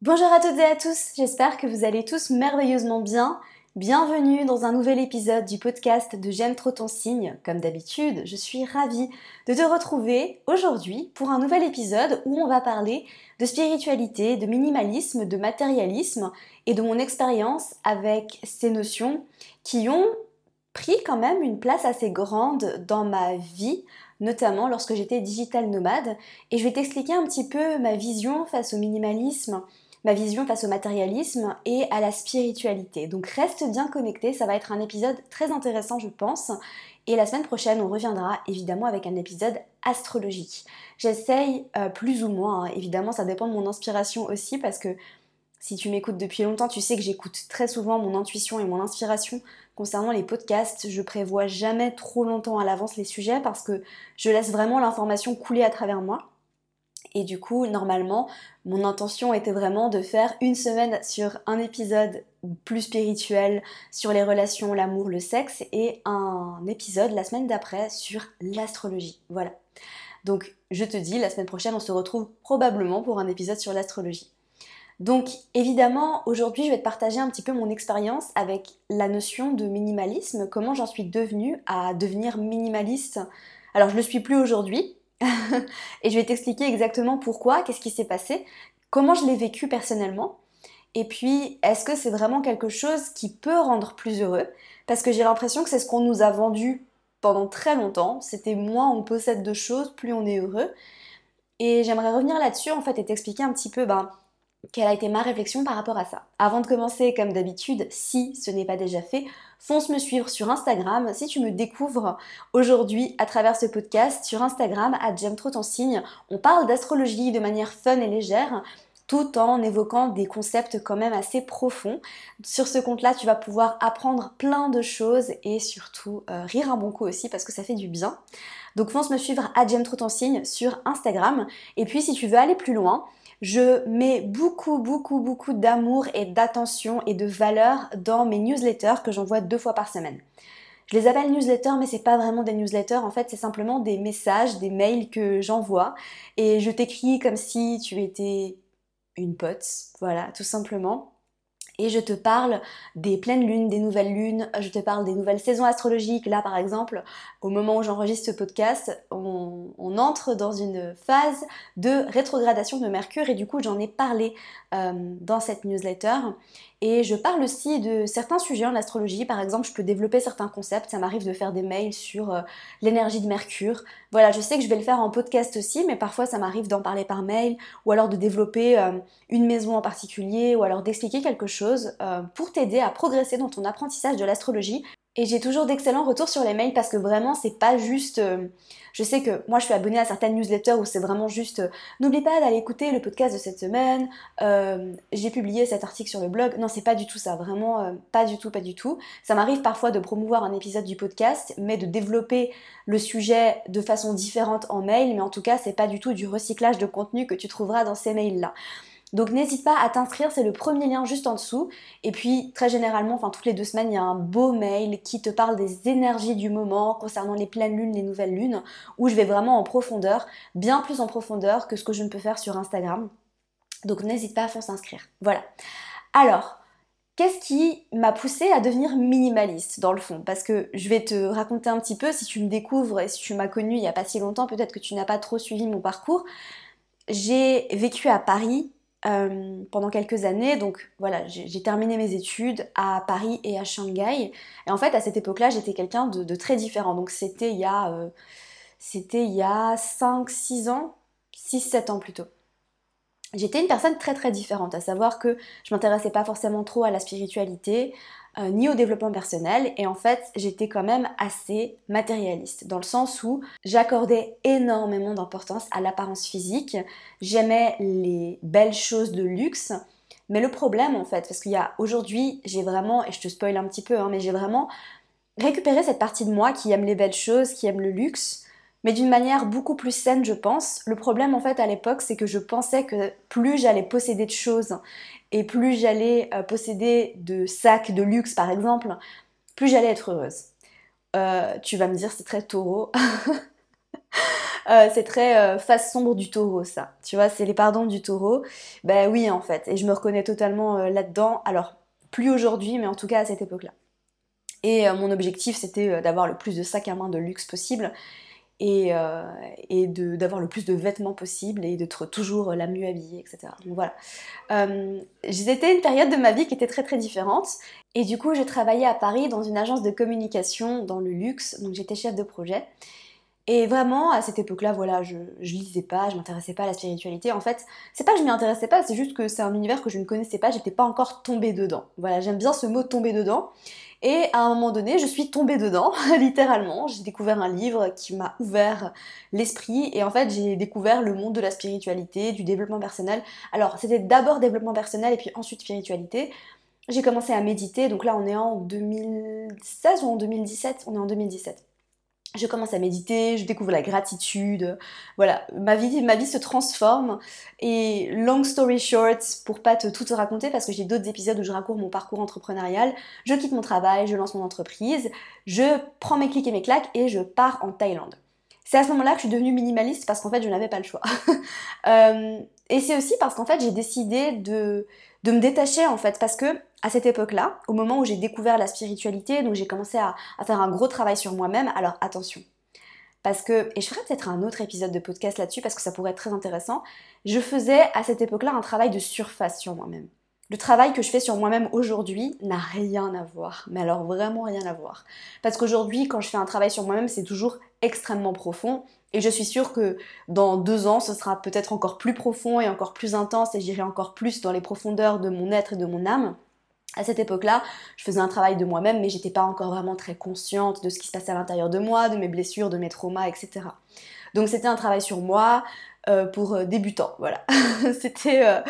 Bonjour à toutes et à tous, j'espère que vous allez tous merveilleusement bien. Bienvenue dans un nouvel épisode du podcast de J'aime trop ton signe. Comme d'habitude, je suis ravie de te retrouver aujourd'hui pour un nouvel épisode où on va parler de spiritualité, de minimalisme, de matérialisme et de mon expérience avec ces notions qui ont pris quand même une place assez grande dans ma vie, notamment lorsque j'étais digital nomade. Et je vais t'expliquer un petit peu ma vision face au minimalisme, ma vision face au matérialisme et à la spiritualité. Donc reste bien connecté, ça va être un épisode très intéressant je pense. Et la semaine prochaine, on reviendra évidemment avec un épisode astrologique. J'essaye euh, plus ou moins, hein. évidemment ça dépend de mon inspiration aussi parce que si tu m'écoutes depuis longtemps, tu sais que j'écoute très souvent mon intuition et mon inspiration concernant les podcasts. Je prévois jamais trop longtemps à l'avance les sujets parce que je laisse vraiment l'information couler à travers moi. Et du coup, normalement, mon intention était vraiment de faire une semaine sur un épisode plus spirituel sur les relations, l'amour, le sexe et un épisode la semaine d'après sur l'astrologie. Voilà. Donc, je te dis, la semaine prochaine, on se retrouve probablement pour un épisode sur l'astrologie. Donc évidemment, aujourd'hui, je vais te partager un petit peu mon expérience avec la notion de minimalisme, comment j'en suis devenue à devenir minimaliste. Alors je ne le suis plus aujourd'hui, et je vais t'expliquer exactement pourquoi, qu'est-ce qui s'est passé, comment je l'ai vécu personnellement, et puis est-ce que c'est vraiment quelque chose qui peut rendre plus heureux, parce que j'ai l'impression que c'est ce qu'on nous a vendu pendant très longtemps, c'était moins on possède de choses, plus on est heureux. Et j'aimerais revenir là-dessus en fait et t'expliquer un petit peu ben, quelle a été ma réflexion par rapport à ça. Avant de commencer, comme d'habitude, si ce n'est pas déjà fait, fonce me suivre sur Instagram. Si tu me découvres aujourd'hui à travers ce podcast sur Instagram, à J'aime trop ton signe, on parle d'astrologie de manière fun et légère tout en évoquant des concepts quand même assez profonds. Sur ce compte-là, tu vas pouvoir apprendre plein de choses et surtout euh, rire un bon coup aussi parce que ça fait du bien. Donc fonce me suivre à J'aime trop ton signe sur Instagram. Et puis si tu veux aller plus loin, je mets beaucoup, beaucoup, beaucoup d'amour et d'attention et de valeur dans mes newsletters que j'envoie deux fois par semaine. Je les appelle newsletters, mais c'est pas vraiment des newsletters. En fait, c'est simplement des messages, des mails que j'envoie. Et je t'écris comme si tu étais une pote. Voilà, tout simplement et je te parle des pleines lunes, des nouvelles lunes, je te parle des nouvelles saisons astrologiques. Là, par exemple, au moment où j'enregistre ce podcast, on, entre dans une phase de rétrogradation de Mercure et du coup, j'en ai parlé euh, dans cette newsletter. Et je parle aussi de certains sujets en astrologie. Par exemple, je peux développer certains concepts. Ça m'arrive de faire des mails sur euh, l'énergie de Mercure. Voilà, je sais que je vais le faire en podcast aussi, mais parfois ça m'arrive d'en parler par mail ou alors de développer euh, une maison en particulier ou alors d'expliquer quelque chose euh, pour t'aider à progresser dans ton apprentissage de l'astrologie. Et j'ai toujours d'excellents retours sur les mails parce que vraiment, c'est pas juste. Euh, je sais que moi, je suis abonnée à certaines newsletters où c'est vraiment juste. Euh, n'oublie pas d'aller écouter le podcast de cette semaine. Euh, j'ai publié cet article sur le blog. Non, c'est pas du tout ça. Vraiment, pas du tout, pas du tout. Ça m'arrive parfois de promouvoir un épisode du podcast, mais de développer le sujet de façon différente en mail. Mais en tout cas, c'est pas du tout du recyclage de contenu que tu trouveras dans ces mails-là. Donc n'hésite pas à t'inscrire, c'est le premier lien juste en dessous. Et puis très généralement, enfin toutes les deux semaines, il y a un beau mail qui te parle des énergies du moment concernant les pleines lunes, les nouvelles lunes, où je vais vraiment en profondeur, bien plus en profondeur que ce que je ne peux faire sur Instagram. Donc n'hésite pas à fond s'inscrire. Voilà. Alors, qu'est-ce qui m'a poussé à devenir minimaliste dans le fond? Parce que je vais te raconter un petit peu, si tu me découvres et si tu m'as connue il n'y a pas si longtemps, peut-être que tu n'as pas trop suivi mon parcours. J'ai vécu à Paris euh, pendant quelques années. Donc voilà, j'ai terminé mes études à Paris et à Shanghai. Et en fait, à cette époque-là, j'étais quelqu'un de, très différent. Donc c'était il y a, euh, il y a 5-6 ans, 6-7 ans plutôt. J'étais une personne très très différente, à savoir que je m'intéressais pas forcément trop à la spiritualité, euh, ni au développement personnel. Et en fait, j'étais quand même assez matérialiste, dans le sens où j'accordais énormément d'importance à l'apparence physique. J'aimais les belles choses de luxe. Mais le problème, en fait, parce qu'il y a aujourd'hui, j'ai vraiment, et je te spoil un petit peu, hein, mais j'ai vraiment récupéré cette partie de moi qui aime les belles choses, qui aime le luxe, mais d'une manière beaucoup plus saine, je pense. Le problème, en fait, à l'époque, c'est que je pensais que plus j'allais posséder de choses et plus j'allais euh, posséder de sacs de luxe par exemple, plus j'allais être heureuse. Euh, tu vas me dire c'est très taureau. Euh, c'est très face sombre du taureau, ça. Tu vois, c'est les pardons du taureau. Ben oui, en fait. Et je me reconnais totalement là-dedans. Alors, plus aujourd'hui, mais en tout cas à cette époque-là. Et mon objectif, c'était d'avoir le plus de sacs à main de luxe possible et, euh, d'avoir le plus de vêtements possible et d'être toujours la mieux habillée, etc. Donc voilà. Euh, C'était une période de ma vie qui était très très différente. Et du coup, je travaillais à Paris dans une agence de communication dans le luxe, donc j'étais chef de projet. Et vraiment, à cette époque-là, voilà, je, je lisais pas, je m'intéressais pas à la spiritualité. En fait, c'est pas que je m'y intéressais pas, c'est juste que c'est un univers que je ne connaissais pas, j'étais pas encore tombée dedans. Voilà, j'aime bien ce mot tomber dedans. Et à un moment donné, je suis tombée dedans, littéralement. J'ai découvert un livre qui m'a ouvert l'esprit et en fait, j'ai découvert le monde de la spiritualité, du développement personnel. Alors, c'était d'abord développement personnel et puis ensuite spiritualité. J'ai commencé à méditer, donc là on est en 2016 ou en 2017 On est en 2017 je commence à méditer, je découvre la gratitude, voilà, ma vie, ma vie se transforme. Et long story short, pour pas te tout te raconter, parce que j'ai d'autres épisodes où je raconte mon parcours entrepreneurial, je quitte mon travail, je lance mon entreprise, je prends mes clics et mes claques et je pars en Thaïlande. C'est à ce moment-là que je suis devenue minimaliste parce qu'en fait je n'avais pas le choix. Euh, et c'est aussi parce qu'en fait j'ai décidé de, de me détacher en fait parce que à cette époque-là, au moment où j'ai découvert la spiritualité, donc j'ai commencé à, faire un gros travail sur moi-même, alors attention. Parce que, et je ferai peut-être un autre épisode de podcast là-dessus parce que ça pourrait être très intéressant, je faisais à cette époque-là un travail de surface sur moi-même. Le travail que je fais sur moi-même aujourd'hui n'a rien à voir, mais alors vraiment rien à voir. Parce qu'aujourd'hui, quand je fais un travail sur moi-même, c'est toujours extrêmement profond et je suis sûre que dans deux ans, ce sera peut-être encore plus profond et encore plus intense et j'irai encore plus dans les profondeurs de mon être et de mon âme. À cette époque-là, je faisais un travail de moi-même, mais j'étais pas encore vraiment très consciente de ce qui se passait à l'intérieur de moi, de mes blessures, de mes traumas, etc. Donc c'était un travail sur moi euh, pour euh, débutants, voilà. c'était, euh,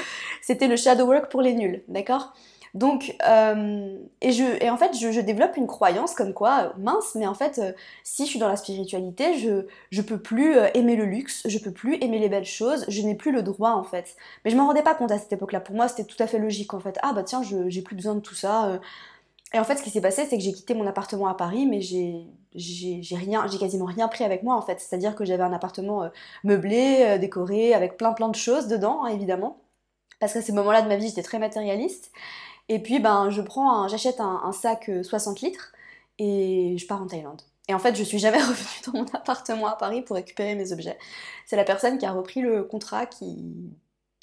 c'était le shadow work pour les nuls, d'accord? Donc, euh, et, je, en fait, je, développe une croyance comme quoi, euh, mince, mais en fait, euh, si je suis dans la spiritualité, je, peux plus aimer le luxe, je peux plus aimer les belles choses, je n'ai plus le droit en fait. Mais je m'en rendais pas compte à cette époque-là. Pour moi, c'était tout à fait logique en fait. Ah bah tiens, j'ai plus besoin de tout ça. Et en fait, ce qui s'est passé, c'est que j'ai quitté mon appartement à Paris, mais j'ai j'ai rien, j'ai quasiment rien pris avec moi en fait. C'est-à-dire que j'avais un appartement meublé, décoré, avec plein plein de choses dedans, hein, évidemment. Parce qu'à ces moments-là de ma vie, j'étais très matérialiste. Et puis, ben, je prends, j'achète un, sac 60 euh, litres et je pars en Thaïlande. Et en fait, je suis jamais revenue dans mon appartement à Paris pour récupérer mes objets. C'est la personne qui a repris le contrat qui,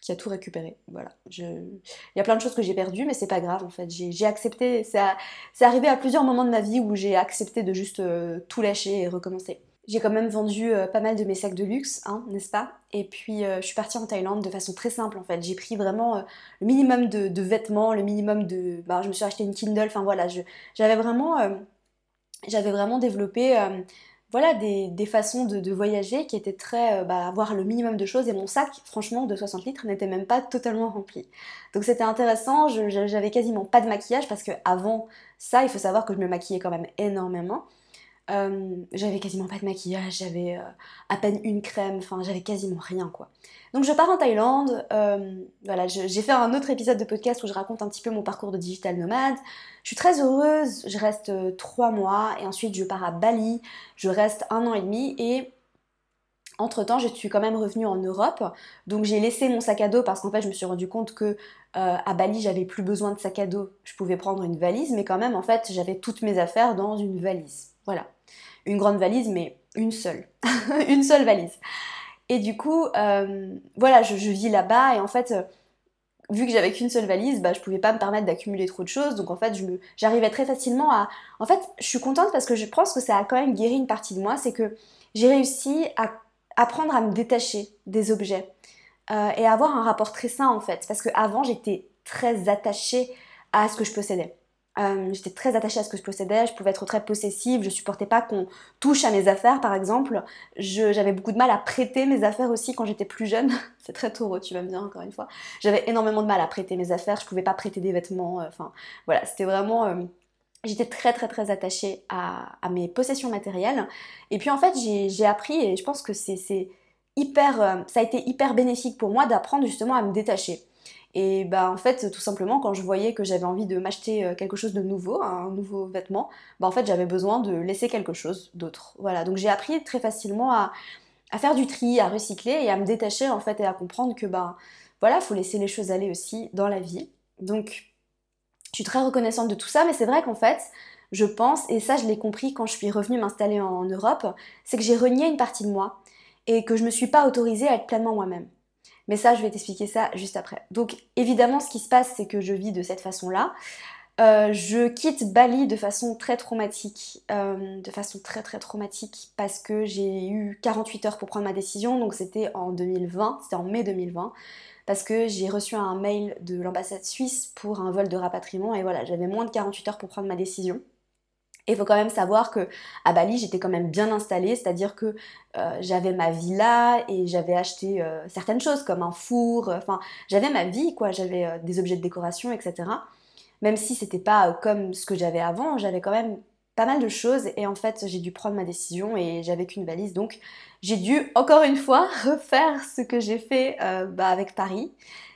qui a tout récupéré. Voilà. Il y a plein de choses que j'ai perdues, mais c'est pas grave en fait. J'ai accepté. C'est arrivé à plusieurs moments de ma vie où j'ai accepté de juste euh, tout lâcher et recommencer. J'ai quand même vendu euh, pas mal de mes sacs de luxe, hein, n'est-ce pas? Et puis euh, je suis partie en Thaïlande de façon très simple en fait. J'ai pris vraiment euh, le minimum de, vêtements, le minimum de... Bah, je me suis acheté une Kindle, enfin voilà, j'avais vraiment, vraiment développé voilà, des, façons de, voyager qui étaient très... Bah, avoir le minimum de choses et mon sac, franchement, de 60 litres n'était même pas totalement rempli. Donc c'était intéressant, j'avais quasiment pas de maquillage parce que avant ça, il faut savoir que je me maquillais quand même énormément. Euh, j'avais quasiment pas de maquillage, j'avais euh, à peine une crème, enfin j'avais quasiment rien quoi. Donc je pars en Thaïlande, euh, voilà, j'ai fait un autre épisode de podcast où je raconte un petit peu mon parcours de digital nomade. Je suis très heureuse, je reste trois mois et ensuite je pars à Bali, je reste un an et demi et entre temps, je suis quand même revenue en Europe, donc j'ai laissé mon sac à dos parce qu'en fait, je me suis rendu compte que à Bali, j'avais plus besoin de sac à dos. Je pouvais prendre une valise, mais quand même, en fait, j'avais toutes mes affaires dans une valise. Voilà une grande valise, mais une seule. une seule valise. Et du coup, euh, voilà, je, vis là-bas et en fait, euh, vu que j'avais qu'une seule valise, bah, je pouvais pas me permettre d'accumuler trop de choses. Donc en fait, j'arrivais très facilement à... En fait, je suis contente parce que je pense que ça a quand même guéri une partie de moi. C'est que j'ai réussi à apprendre à me détacher des objets euh, et à avoir un rapport très sain en fait. Parce qu'avant, j'étais très attachée à ce que je possédais. Euh, j'étais très attachée à ce que je possédais, je pouvais être très possessive, je supportais pas qu'on touche à mes affaires par exemple. J'avais beaucoup de mal à prêter mes affaires aussi quand j'étais plus jeune. C'est très taureau, tu vas me dire encore une fois. J'avais énormément de mal à prêter mes affaires, je pouvais pas prêter des vêtements, euh, enfin voilà, c'était vraiment... Euh, j'étais très très très attachée à, à, mes possessions matérielles. Et puis en fait j'ai appris et je pense que c'est hyper... ça a été hyper bénéfique pour moi d'apprendre justement à me détacher. Et bah en fait, tout simplement, quand je voyais que j'avais envie de m'acheter euh, quelque chose de nouveau, un nouveau vêtement, bah en fait j'avais besoin de laisser quelque chose d'autre. Voilà, donc j'ai appris très facilement à, faire du tri, à recycler et à me détacher en fait et à comprendre que ben voilà, faut laisser les choses aller aussi dans la vie. Donc je suis très reconnaissante de tout ça, mais c'est vrai qu'en fait, je pense, et ça je l'ai compris quand je suis revenue m'installer en Europe, c'est que j'ai renié une partie de moi et que je me suis pas autorisée à être pleinement moi-même. Mais ça, je vais t'expliquer ça juste après. Donc évidemment, ce qui se passe, c'est que je vis de cette façon-là. Euh, je quitte Bali de façon très traumatique, euh, de façon très très traumatique, parce que j'ai eu 48 heures pour prendre ma décision, donc c'était en 2020, c'était en mai 2020, parce que j'ai reçu un mail de l'ambassade suisse pour un vol de rapatriement, et voilà, j'avais moins de 48 heures pour prendre ma décision. Il faut quand même savoir que à Bali, j'étais quand même bien installée, c'est-à-dire que euh, j'avais ma villa et j'avais acheté certaines choses comme un four, enfin j'avais ma vie quoi, j'avais des objets de décoration, etc même si c'était pas euh, comme ce que j'avais avant, j'avais quand même pas mal de choses et en fait j'ai dû prendre ma décision et j'avais qu'une valise. Donc j'ai dû encore une fois refaire ce que j'ai fait euh, bah, avec Paris,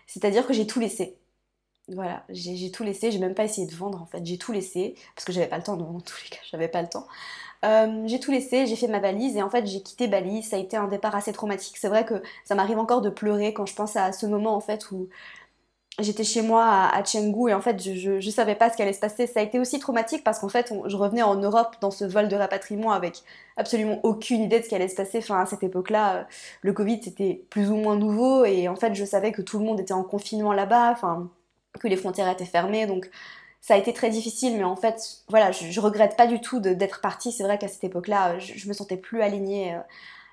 c'est-à-dire que j'ai tout laissé. Voilà, j'ai tout laissé, j'ai même pas essayé de vendre en fait, j'ai tout laissé parce que j'avais pas le temps, dans tous les cas j'avais pas le temps. Euh, j'ai tout laissé, j'ai fait ma valise et en fait j'ai quitté Bali. Ça a été un départ assez traumatique. C'est vrai que ça m'arrive encore de pleurer quand je pense à ce moment en fait où j'étais chez moi à, Chengdu et en fait je, ne savais pas ce qui allait se passer. Ça a été aussi traumatique parce qu'en fait je revenais en Europe dans ce vol de rapatriement avec absolument aucune idée de ce qui allait se passer. Enfin à cette époque-là, euh, le Covid c'était plus ou moins nouveau et en fait je savais que tout le monde était en confinement là-bas, enfin que les frontières étaient fermées donc ça a été très difficile mais en fait voilà je, regrette pas du tout d'être partie. C'est vrai qu'à cette époque-là je, je, me sentais plus alignée euh,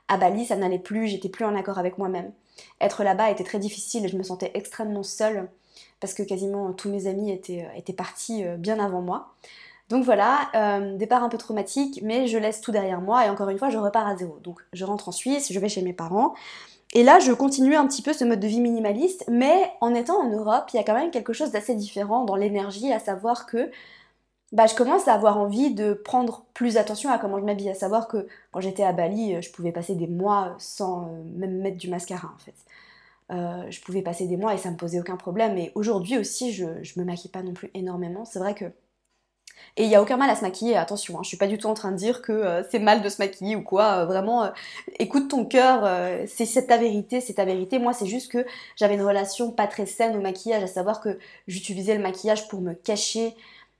à Bali, ça n'allait plus, j'étais plus en accord avec moi-même. Être là-bas était très difficile et je me sentais extrêmement seule parce que quasiment tous mes amis étaient, euh, partis euh, bien avant moi. Donc voilà, euh, départ un peu traumatique, mais je laisse tout derrière moi et encore une fois, je repars à zéro. Donc je rentre en Suisse, je vais chez mes parents. Et là, je continue un petit peu ce mode de vie minimaliste, mais en étant en Europe, il y a quand même quelque chose d'assez différent dans l'énergie, à savoir que bah, je commence à avoir envie de prendre plus attention à comment je m'habille, à savoir que quand j'étais à Bali, je pouvais passer des mois sans même mettre du mascara en fait. Euh, je pouvais passer des mois et ça me posait aucun problème. Et aujourd'hui aussi, je, je me maquille pas non plus énormément. C'est vrai que. Et il n'y a aucun mal à se maquiller, attention, hein, je suis pas du tout en train de dire que euh, c'est mal de se maquiller ou quoi. Euh, vraiment, écoute ton cœur, c'est ta vérité, c'est ta vérité. Moi, c'est juste que j'avais une relation pas très saine au maquillage, à savoir que j'utilisais le maquillage pour me cacher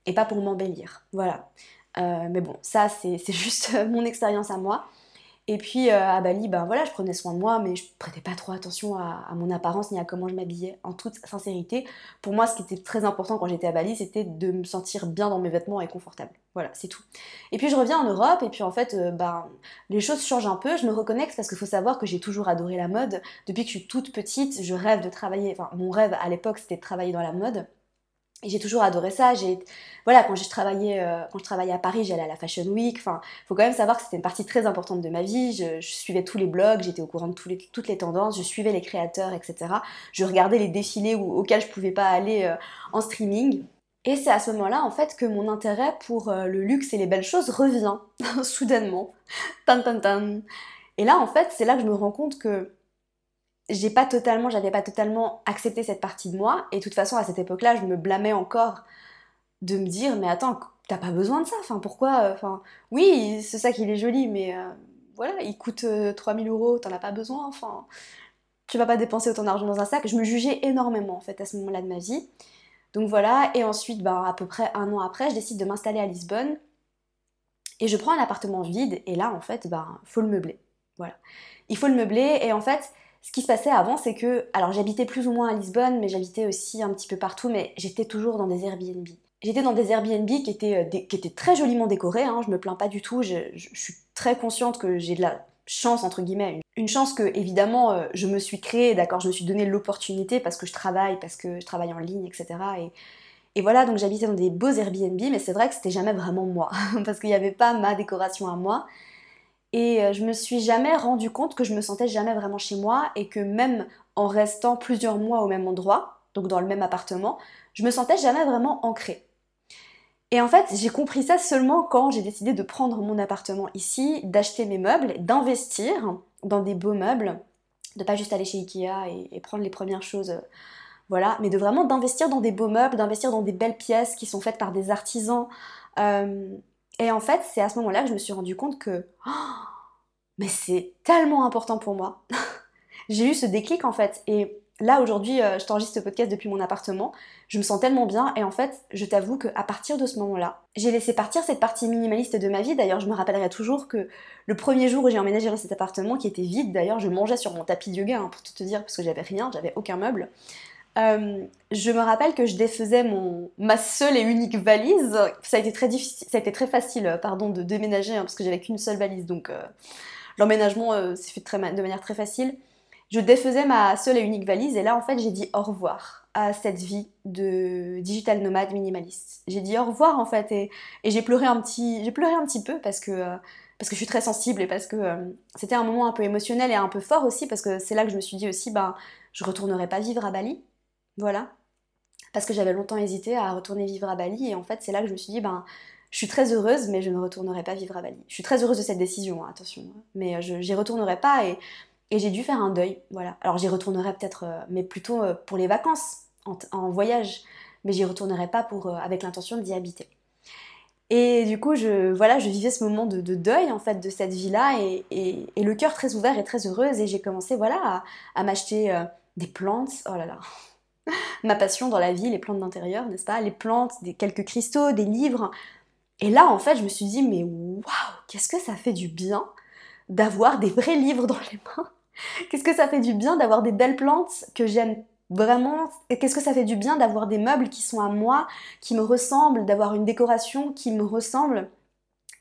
et pas pour m'embellir. Voilà. mais bon, ça, c'est juste mon expérience à moi. Et puis euh, à Bali, ben voilà, je prenais soin de moi, mais je prêtais pas trop attention à, mon apparence ni à comment je m'habillais. En toute sincérité, pour moi, ce qui était très important quand j'étais à Bali, c'était de me sentir bien dans mes vêtements et confortable. Voilà, c'est tout. Et puis je reviens en Europe, et puis en fait, euh, ben, les choses changent un peu. Je me reconnecte parce qu'il faut savoir que j'ai toujours adoré la mode. Depuis que je suis toute petite, je rêve de travailler. Enfin, mon rêve à l'époque, c'était de travailler dans la mode. J'ai toujours adoré ça. J'ai, voilà, quand je travaillais, euh, quand je travaillais à Paris, j'allais à la Fashion Week. Enfin, faut quand même savoir que c'était une partie très importante de ma vie. Je, suivais tous les blogs, j'étais au courant de toutes les tendances, je suivais les créateurs, etc. Je regardais les défilés auxquels je pouvais pas aller euh, en streaming. Et c'est à ce moment-là, en fait, que mon intérêt pour euh, le luxe et les belles choses revient soudainement. Tan tan tan. Et là, en fait, c'est là que je me rends compte que j'ai pas totalement, j'avais pas totalement accepté cette partie de moi. Et de toute façon, à cette époque-là, je me blâmais encore de me dire, mais attends, t'as pas besoin de ça. Enfin, pourquoi euh, Enfin, oui, c'est ça qu'il est joli, mais euh, voilà, il coûte 3000 euh, euros, t'en as pas besoin. Enfin, tu vas pas dépenser autant d'argent dans un sac. Je me jugeais énormément en fait à ce moment-là de ma vie. Donc voilà, et ensuite, ben, à peu près un an après, je décide de m'installer à Lisbonne. Et je prends un appartement vide, et là, en fait, ben, faut le meubler. Voilà. Il faut le meubler, et en fait, ce qui se passait avant, c'est que, alors j'habitais plus ou moins à Lisbonne, mais j'habitais aussi un petit peu partout, mais j'étais toujours dans des Airbnb. J'étais dans des Airbnb qui étaient, euh, très joliment décorés, hein, je me plains pas du tout, je, suis très consciente que j'ai de la chance, entre guillemets, une chance que, évidemment, euh, je me suis créée, d'accord, je me suis donné l'opportunité parce que je travaille, parce que je travaille en ligne, etc. Et, et voilà, donc j'habitais dans des beaux Airbnb, mais c'est vrai que c'était jamais vraiment moi, parce qu'il n'y avait pas ma décoration à moi. Et euh, je me suis jamais rendu compte que je me sentais jamais vraiment chez moi et que même en restant plusieurs mois au même endroit, donc dans le même appartement, je me sentais jamais vraiment ancrée. Et en fait, j'ai compris ça seulement quand j'ai décidé de prendre mon appartement ici, d'acheter mes meubles, d'investir dans des beaux meubles, de pas juste aller chez Ikea et, prendre les premières choses, euh, voilà, mais de vraiment d'investir dans des beaux meubles, d'investir dans des belles pièces qui sont faites par des artisans. Euh, et en fait, c'est à ce moment-là que je me suis rendu compte que, mais c'est tellement important pour moi. j'ai eu ce déclic en fait. Et là aujourd'hui, euh, je t'enregistre ce podcast depuis mon appartement. Je me sens tellement bien et en fait, je t'avoue qu'à partir de ce moment-là, j'ai laissé partir cette partie minimaliste de ma vie. D'ailleurs, je me rappellerai toujours que le premier jour où j'ai emménagé dans cet appartement, qui était vide d'ailleurs, je mangeais sur mon tapis de yoga, hein, pour tout te dire, parce que j'avais rien, j'avais aucun meuble. Euh, je me rappelle que je défaisais mon, ma seule et unique valise. Ça a été très difficile, ça a été très facile, euh, pardon, de déménager hein, parce que j'avais qu'une seule valise, donc l'emménagement s'est fait de manière très facile je défaisais ma seule et unique valise et là en fait j'ai dit au revoir à cette vie de digital nomade minimaliste. J'ai dit au revoir en fait et, j'ai pleuré un petit pleuré un petit peu parce que euh, parce que je suis très sensible et parce que euh, c'était un moment un peu émotionnel et un peu fort aussi parce que c'est là que je me suis dit aussi ben je retournerai pas vivre à Bali. Voilà. Parce que j'avais longtemps hésité à retourner vivre à Bali et en fait c'est là que je me suis dit ben je suis très heureuse, mais je ne retournerai pas vivre à Bali. Je suis très heureuse de cette décision, hein, attention, mais euh, je j'y retournerai pas et j'ai dû faire un deuil, voilà. Alors j'y retournerai peut-être, euh, mais plutôt euh, pour les vacances, en, voyage. Mais j'y retournerai pas pour, avec l'intention d'y habiter. Et du coup, je, voilà, je vivais ce moment de, deuil en fait de cette vie-là et, et, le cœur très ouvert et très heureuse. Et j'ai commencé voilà à, m'acheter des plantes. Oh là là, ma passion dans la vie, les plantes d'intérieur, n'est-ce pas? Les plantes, des quelques cristaux, des livres. Et là, en fait, je me suis dit mais waouh, qu'est-ce que ça fait du bien d'avoir des vrais livres dans les mains? Qu'est-ce que ça fait du bien d'avoir des belles plantes que j'aime vraiment? Qu'est-ce que ça fait du bien d'avoir des meubles qui sont à moi, qui me ressemblent, d'avoir une décoration qui me ressemble?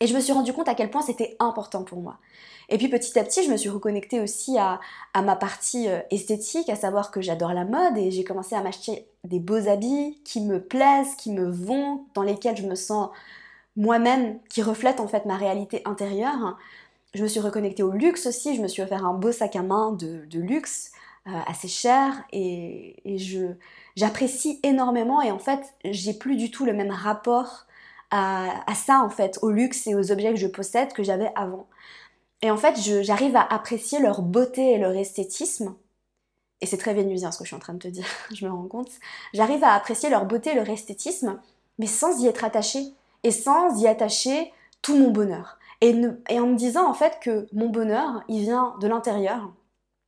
Et je me suis rendu compte à quel point c'était important pour moi. Et puis petit à petit, je me suis reconnectée aussi à, ma partie euh, esthétique, à savoir que j'adore la mode et j'ai commencé à m'acheter des beaux habits qui me plaisent, qui me vont, dans lesquels je me sens moi-même, qui reflètent en fait ma réalité intérieure. Je me suis reconnectée au luxe aussi, je me suis offert un beau sac à main de, luxe, euh, assez cher, et, je j'apprécie énormément, et en fait, j'ai plus du tout le même rapport à, ça, en fait, au luxe et aux objets que je possède que j'avais avant. Et en fait, j'arrive à apprécier leur beauté et leur esthétisme, et c'est très vénusien ce que je suis en train de te dire, je me rends compte. J'arrive à apprécier leur beauté et leur esthétisme, mais sans y être attachée, et sans y attacher tout mon bonheur. Et, en me disant en fait que mon bonheur, il vient de l'intérieur.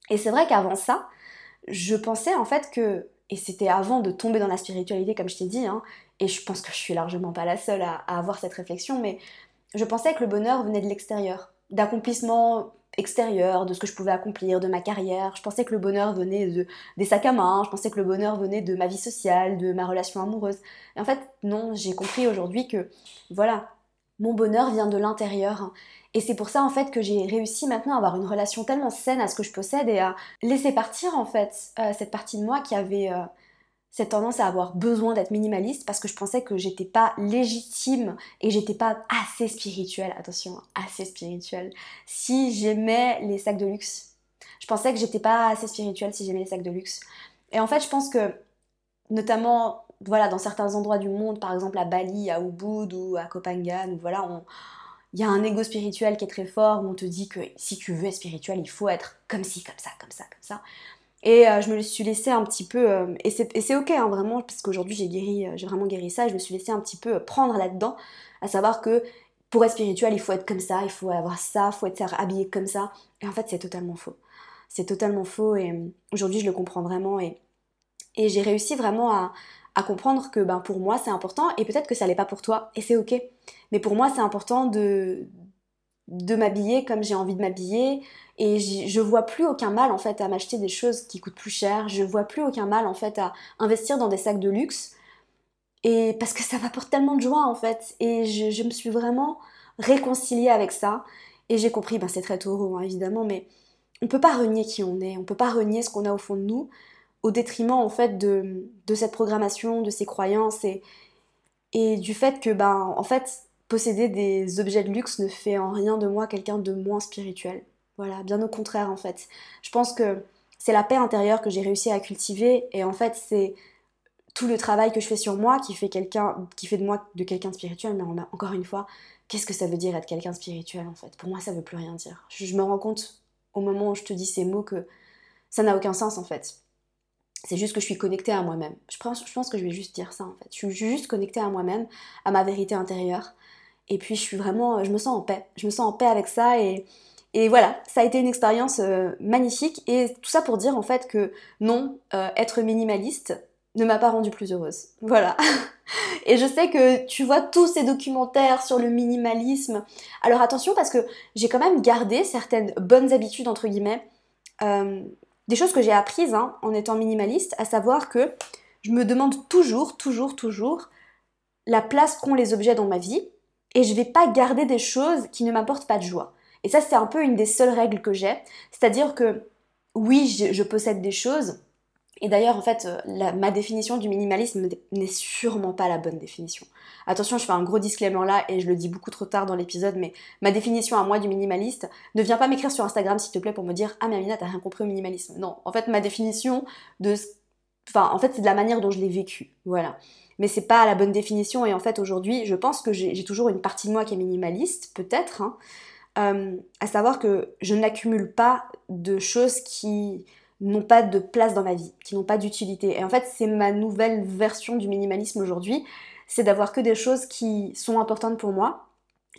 Et c'est vrai qu'avant ça, je pensais en fait que, et c'était avant de tomber dans la spiritualité comme je t'ai dit, hein, et je pense que je suis largement pas la seule à, avoir cette réflexion, mais je pensais que le bonheur venait de l'extérieur, d'accomplissement extérieur, de ce que je pouvais accomplir, de ma carrière. Je pensais que le bonheur venait de, des sacs à main, je pensais que le bonheur venait de ma vie sociale, de ma relation amoureuse. Et en fait, non, j'ai compris aujourd'hui que, voilà, mon bonheur vient de l'intérieur. Et c'est pour ça en fait que j'ai réussi maintenant à avoir une relation tellement saine à ce que je possède et à laisser partir en fait euh, cette partie de moi qui avait euh, cette tendance à avoir besoin d'être minimaliste parce que je pensais que j'étais pas légitime et j'étais pas assez spirituelle, attention, assez spirituelle, si j'aimais les sacs de luxe. Je pensais que j'étais pas assez spirituelle si j'aimais les sacs de luxe. Et en fait, je pense que notamment voilà, dans certains endroits du monde, par exemple à Bali, à Ubud ou à Kopangan, voilà, il y a un ego spirituel qui est très fort où on te dit que si tu veux être spirituel, il faut être comme ci, comme ça, comme ça, comme ça. Et euh, je me suis laissée un petit peu, euh, et c'est ok hein, vraiment, parce qu'aujourd'hui j'ai guéri, euh, j'ai vraiment guéri ça, je me suis laissée un petit peu prendre là-dedans, à savoir que pour être spirituel, il faut être comme ça, il faut avoir ça, il faut être habillé comme ça. Et en fait, c'est totalement faux. C'est totalement faux, et aujourd'hui je le comprends vraiment, et, et j'ai réussi vraiment à, à comprendre que ben, pour moi c'est important et peut-être que ça l'est pas pour toi et c'est ok. Mais pour moi c'est important de, de m'habiller comme j'ai envie de m'habiller. Et je vois plus aucun mal en fait à m'acheter des choses qui coûtent plus cher, je vois plus aucun mal en fait à investir dans des sacs de luxe. Et parce que ça m'apporte tellement de joie en fait. Et je, me suis vraiment réconciliée avec ça. Et j'ai compris, ben c'est très taureau hein, évidemment mais on peut pas renier qui on est, on peut pas renier ce qu'on a au fond de nous au détriment en fait de, cette programmation, de ces croyances. Et, et du fait que ben en fait posséder des objets de luxe ne fait en rien de moi quelqu'un de moins spirituel. Voilà, bien au contraire en fait. Je pense que c'est la paix intérieure que j'ai réussi à cultiver et en fait c'est tout le travail que je fais sur moi qui fait quelqu'un qui fait de moi de quelqu'un de spirituel mais encore une fois qu'est-ce que ça veut dire être quelqu'un de spirituel en fait? Pour moi ça veut plus rien dire je me rends compte au moment où je te dis ces mots que ça n'a aucun sens en fait c'est juste que je suis connectée à moi-même. Je pense, je pense que je vais juste dire ça en fait. Je suis juste connectée à moi-même, à ma vérité intérieure. Et puis je suis vraiment, je me sens en paix. Je me sens en paix avec ça et, Et voilà, ça a été une expérience euh, magnifique et tout ça pour dire en fait que non, euh, être minimaliste ne m'a pas rendue plus heureuse. Voilà. et je sais que tu vois tous ces documentaires sur le minimalisme. Alors attention parce que j'ai quand même gardé certaines bonnes habitudes entre guillemets, euh, des choses que j'ai apprises hein, en étant minimaliste, à savoir que je me demande toujours, toujours, toujours la place qu'ont les objets dans ma vie et je vais pas garder des choses qui ne m'apportent pas de joie. Et ça, c'est un peu une des seules règles que j'ai. C'est-à-dire que oui, je, possède des choses. Et d'ailleurs, en fait, euh, ma définition du minimalisme n'est sûrement pas la bonne définition. Attention, je fais un gros disclaimer là et je le dis beaucoup trop tard dans l'épisode, mais ma définition à moi du minimaliste, ne viens pas m'écrire sur Instagram s'il te plaît pour me dire Ah, mais Amina, t'as rien compris au minimalisme. Non, en fait, ma définition de. Enfin, en fait, c'est de la manière dont je l'ai vécu. Voilà mais c'est pas la bonne définition. Et en fait, aujourd'hui, je pense que j'ai toujours une partie de moi qui est minimaliste, peut-être, hein, euh, à savoir que je n'accumule pas de choses qui n'ont pas de place dans ma vie, qui n'ont pas d'utilité. Et en fait, c'est ma nouvelle version du minimalisme aujourd'hui, c'est d'avoir que des choses qui sont importantes pour moi,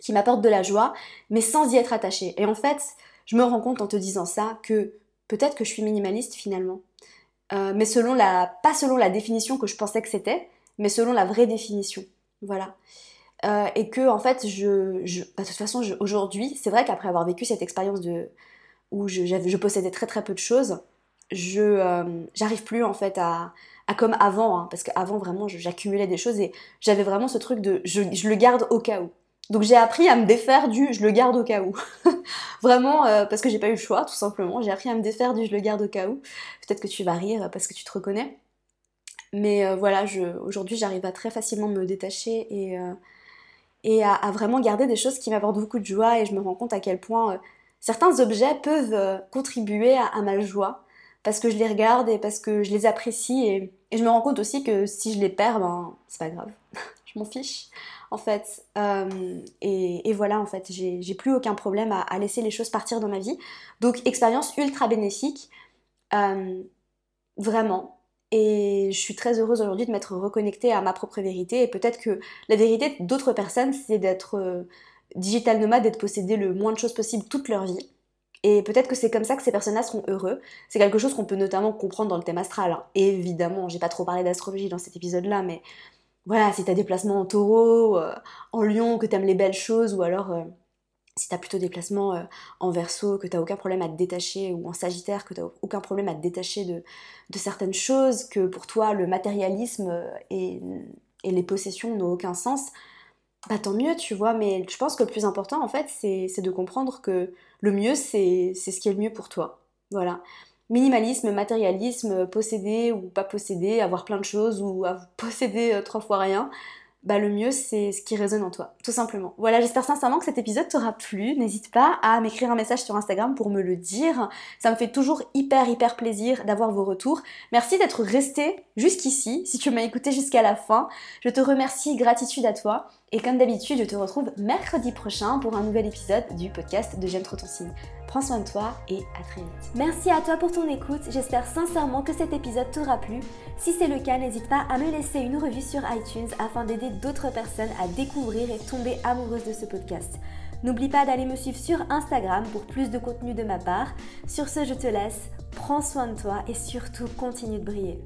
qui m'apportent de la joie, mais sans y être attachée. Et en fait, je me rends compte en te disant ça que peut-être que je suis minimaliste finalement. Euh, mais selon la, pas selon la définition que je pensais que c'était, mais selon la vraie définition. Voilà. Euh, et que en fait, je, bah, de toute façon, aujourd'hui, c'est vrai qu'après avoir vécu cette expérience de où je, possédais très très peu de choses, je euh, j'arrive plus en fait à, à comme avant, hein, parce qu'avant vraiment, j'accumulais des choses et j'avais vraiment ce truc de je, je, le garde au cas où. Donc j'ai appris à me défaire du je le garde au cas où. vraiment euh, parce que j'ai pas eu le choix, tout simplement. J'ai appris à me défaire du je le garde au cas où. Peut-être que tu vas rire parce que tu te reconnais. Mais voilà, aujourd'hui j'arrive à très facilement me détacher et et à, vraiment garder des choses qui m'apportent beaucoup de joie et je me rends compte à quel point euh, certains objets peuvent euh, contribuer à, ma joie parce que je les regarde et parce que je les apprécie et, je me rends compte aussi que si je les perds, ben c'est pas grave, je m'en fiche en fait. Euh, et, voilà en fait, j'ai plus aucun problème à, laisser les choses partir dans ma vie. Donc expérience ultra bénéfique, vraiment. Et je suis très heureuse aujourd'hui de m'être reconnectée à ma propre vérité. Et peut-être que la vérité d'autres personnes, c'est d'être euh, digital nomade, d'être possédé le moins de choses possible toute leur vie. Et peut-être que c'est comme ça que ces personnes-là seront heureux. C'est quelque chose qu'on peut notamment comprendre dans le thème astral. Hein. évidemment, j'ai pas trop parlé d'astrologie dans cet épisode-là, mais voilà, si t'as des placements en taureau, euh, en lion, que t'aimes les belles choses, ou alors euh, si tu plutôt des placements euh, en verso, que tu aucun problème à te détacher, ou en sagittaire, que tu n'as aucun problème à te détacher de, certaines choses, que pour toi le matérialisme euh, et, les possessions n'ont aucun sens, bah tant mieux, tu vois, mais je pense que le plus important en fait, c'est de comprendre que le mieux, c'est ce qui est le mieux pour toi. Voilà. Minimalisme, matérialisme, posséder ou pas posséder, avoir plein de choses ou posséder euh, trois fois rien, bah le mieux c'est ce qui résonne en toi, tout simplement. Voilà, j'espère sincèrement que cet épisode t'aura plu. N'hésite pas à m'écrire un message sur Instagram pour me le dire. Ça me fait toujours hyper hyper plaisir d'avoir vos retours. Merci d'être resté jusqu'ici, si tu m'as écouté jusqu'à la fin. Je te remercie, gratitude à toi. Et comme d'habitude, je te retrouve mercredi prochain pour un nouvel épisode du podcast de J'aime trop ton signe. Prends soin de toi et à très vite. Merci à toi pour ton écoute. J'espère sincèrement que cet épisode t'aura plu. Si c'est le cas, n'hésite pas à me laisser une revue sur iTunes afin d'aider d'autres personnes à découvrir et tomber amoureuses de ce podcast. N'oublie pas d'aller me suivre sur Instagram pour plus de contenu de ma part. Sur ce, je te laisse. Prends soin de toi et surtout continue de briller.